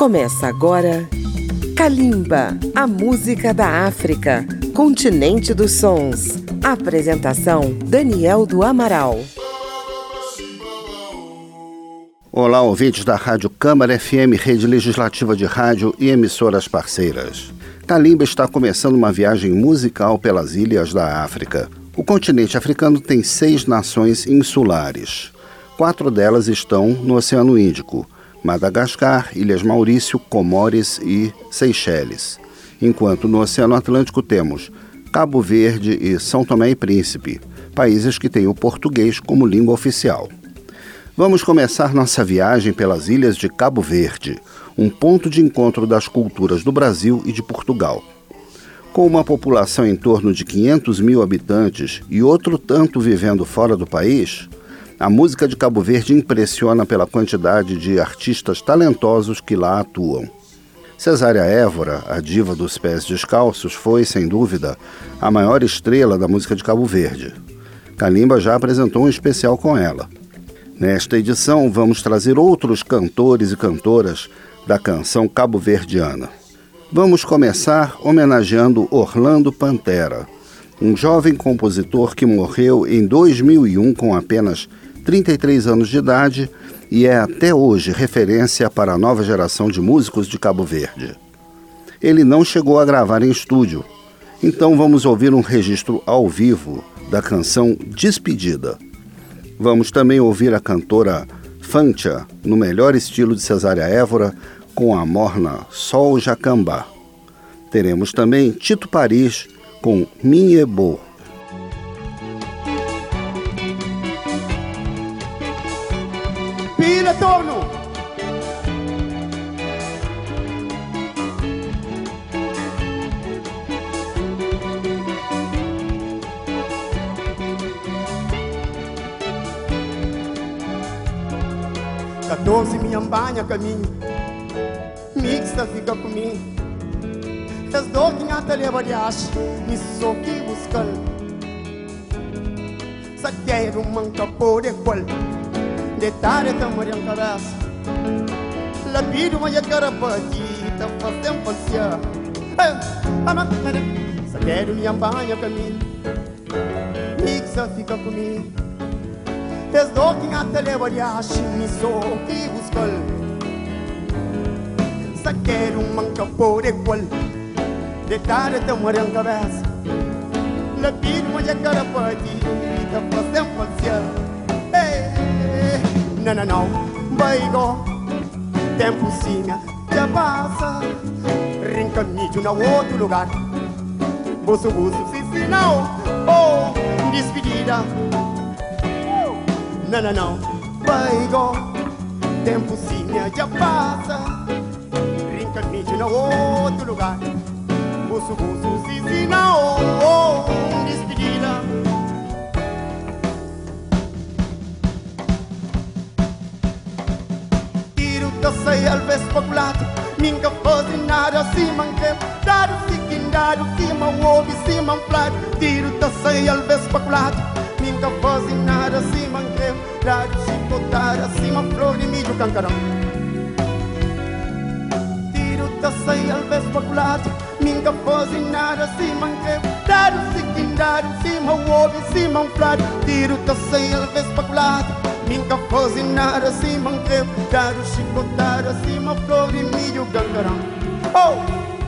Começa agora Kalimba, a música da África, continente dos sons. Apresentação Daniel do Amaral. Olá, ouvintes da Rádio Câmara FM, rede legislativa de rádio e emissoras parceiras. Kalimba está começando uma viagem musical pelas ilhas da África. O continente africano tem seis nações insulares. Quatro delas estão no Oceano Índico Madagascar, Ilhas Maurício, Comores e Seychelles. Enquanto no Oceano Atlântico temos Cabo Verde e São Tomé e Príncipe, países que têm o português como língua oficial. Vamos começar nossa viagem pelas ilhas de Cabo Verde, um ponto de encontro das culturas do Brasil e de Portugal. Com uma população em torno de 500 mil habitantes e outro tanto vivendo fora do país, a música de Cabo Verde impressiona pela quantidade de artistas talentosos que lá atuam. Cesária Évora, a diva dos pés descalços, foi, sem dúvida, a maior estrela da música de Cabo Verde. Kalimba já apresentou um especial com ela. Nesta edição, vamos trazer outros cantores e cantoras da canção cabo-verdiana. Vamos começar homenageando Orlando Pantera, um jovem compositor que morreu em 2001 com apenas 33 anos de idade e é até hoje referência para a nova geração de músicos de Cabo Verde. Ele não chegou a gravar em estúdio, então vamos ouvir um registro ao vivo da canção Despedida. Vamos também ouvir a cantora Fantia, no melhor estilo de Cesária Évora, com a morna Sol Jacambá. Teremos também Tito Paris com Minhebo. 14 minhambanya caminho mixa fica comigo as dor que até leva de acho me sou que buscando sa quero manca poder qual detalhe tão morando cabeça. La vida uma já é cara batida faz tempo ansia sa ah, ah, ah, quero minhambanya caminho mixa fica comigo até leva de acho Me sou que buscar Só quero manca por igual Detalhe tão morrendo cabeça Lapido uma cara patita fazendo passear não, não, não, baigo. Tempo sim já passa Reencaminho na outro lugar. Buço, buço, sim, sim, não Oh, despedida Não, não, não, baigo Tempo sim já passa Reencaminho na outro lugar. Buço, sim, sim, não despedida. Sei al speculato minga fosse nada si manche daru sikin daru si ma wobi si man plat tiro da sei al speculato minga fosse nada si manche daru si potara si ma flori mi ju cancaram tiro da sei al speculato minga fosse nada si manche daru sikin daru si ma wobi si man plat tiro da sei al speculato Minka cozinhar assim manqueu Dar o chicotar assim uma flor e milho gangarão Oh!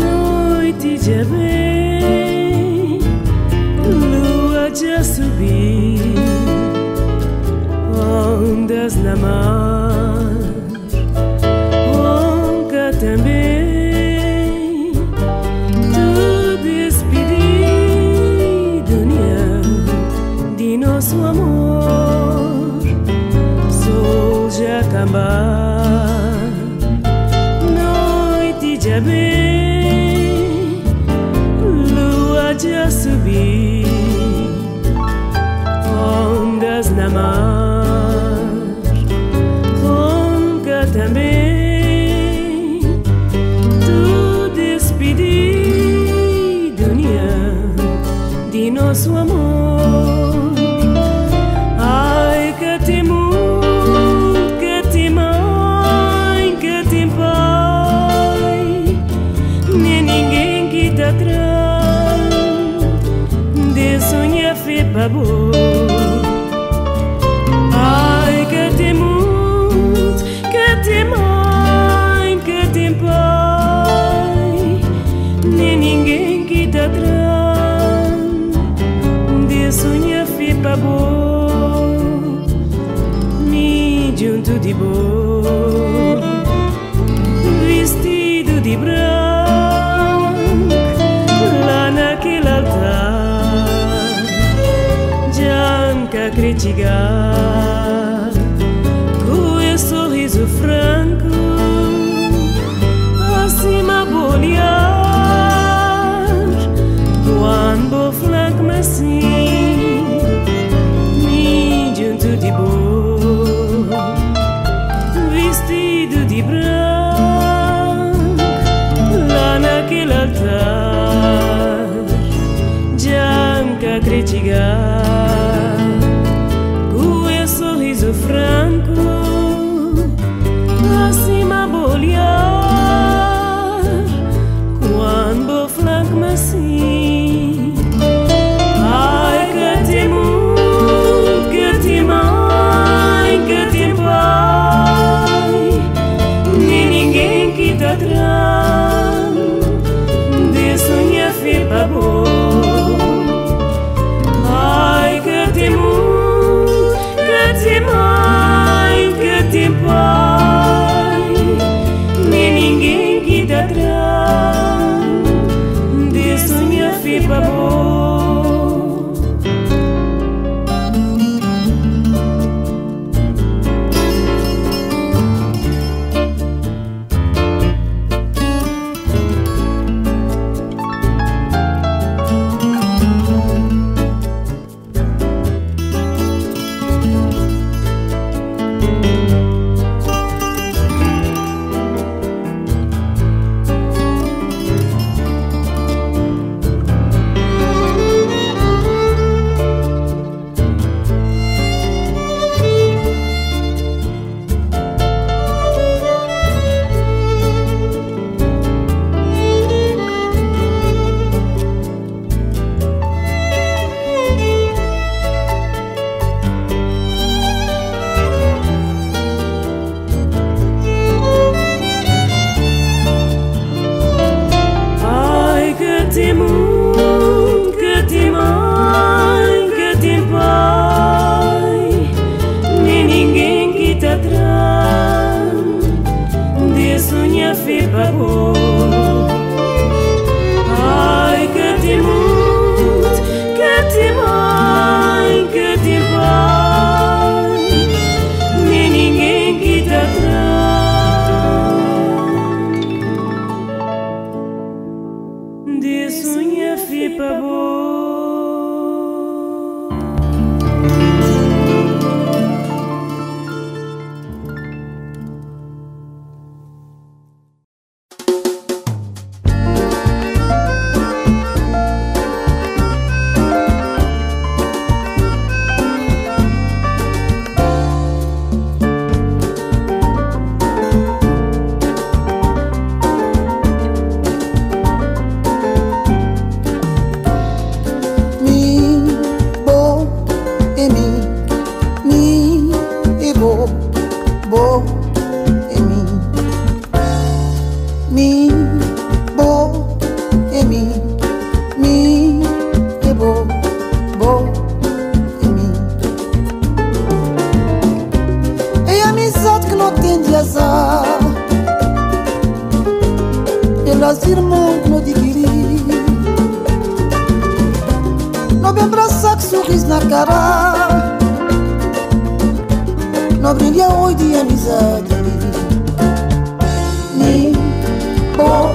Noite já vem, lua já subiu, ondas na mar, onca também, tu despedido de nosso amor, sol já acabar. Bem, lua já subir, ondas na mar, sabor. Ai, que te muito, que te mãe, que te pai, nem ninguém que te atrás. De fi pa bom, me junto de boa, God. Brasil muito no digiri No bem braçar que sorriso na cara No brilha oi de amizade Ni, bom,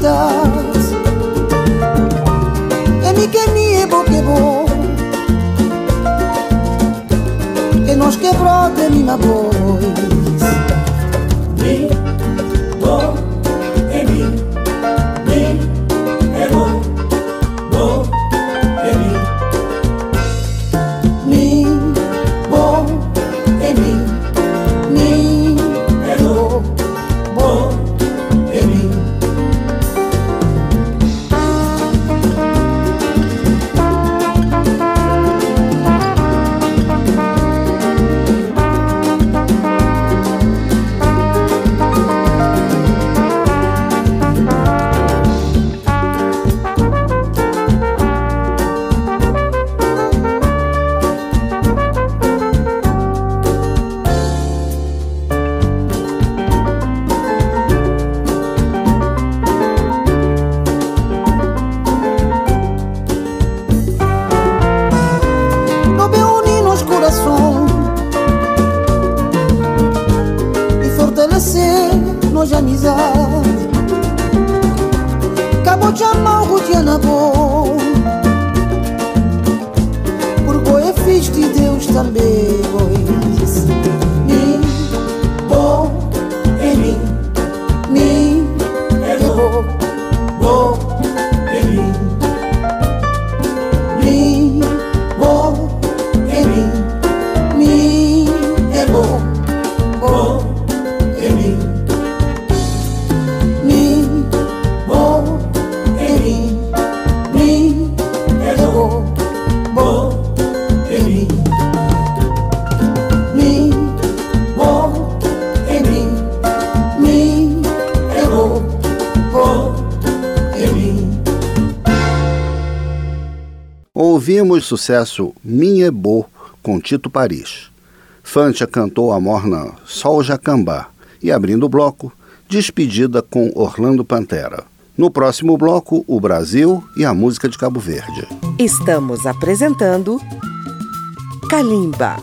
da humanidade É mi que mi bom que bom Que nós quebrou de mim voz Ouvimos sucesso Minha Bo com Tito Paris. Fantia cantou a morna Sol Jacambá e, abrindo o bloco, Despedida com Orlando Pantera. No próximo bloco, o Brasil e a música de Cabo Verde. Estamos apresentando Kalimba,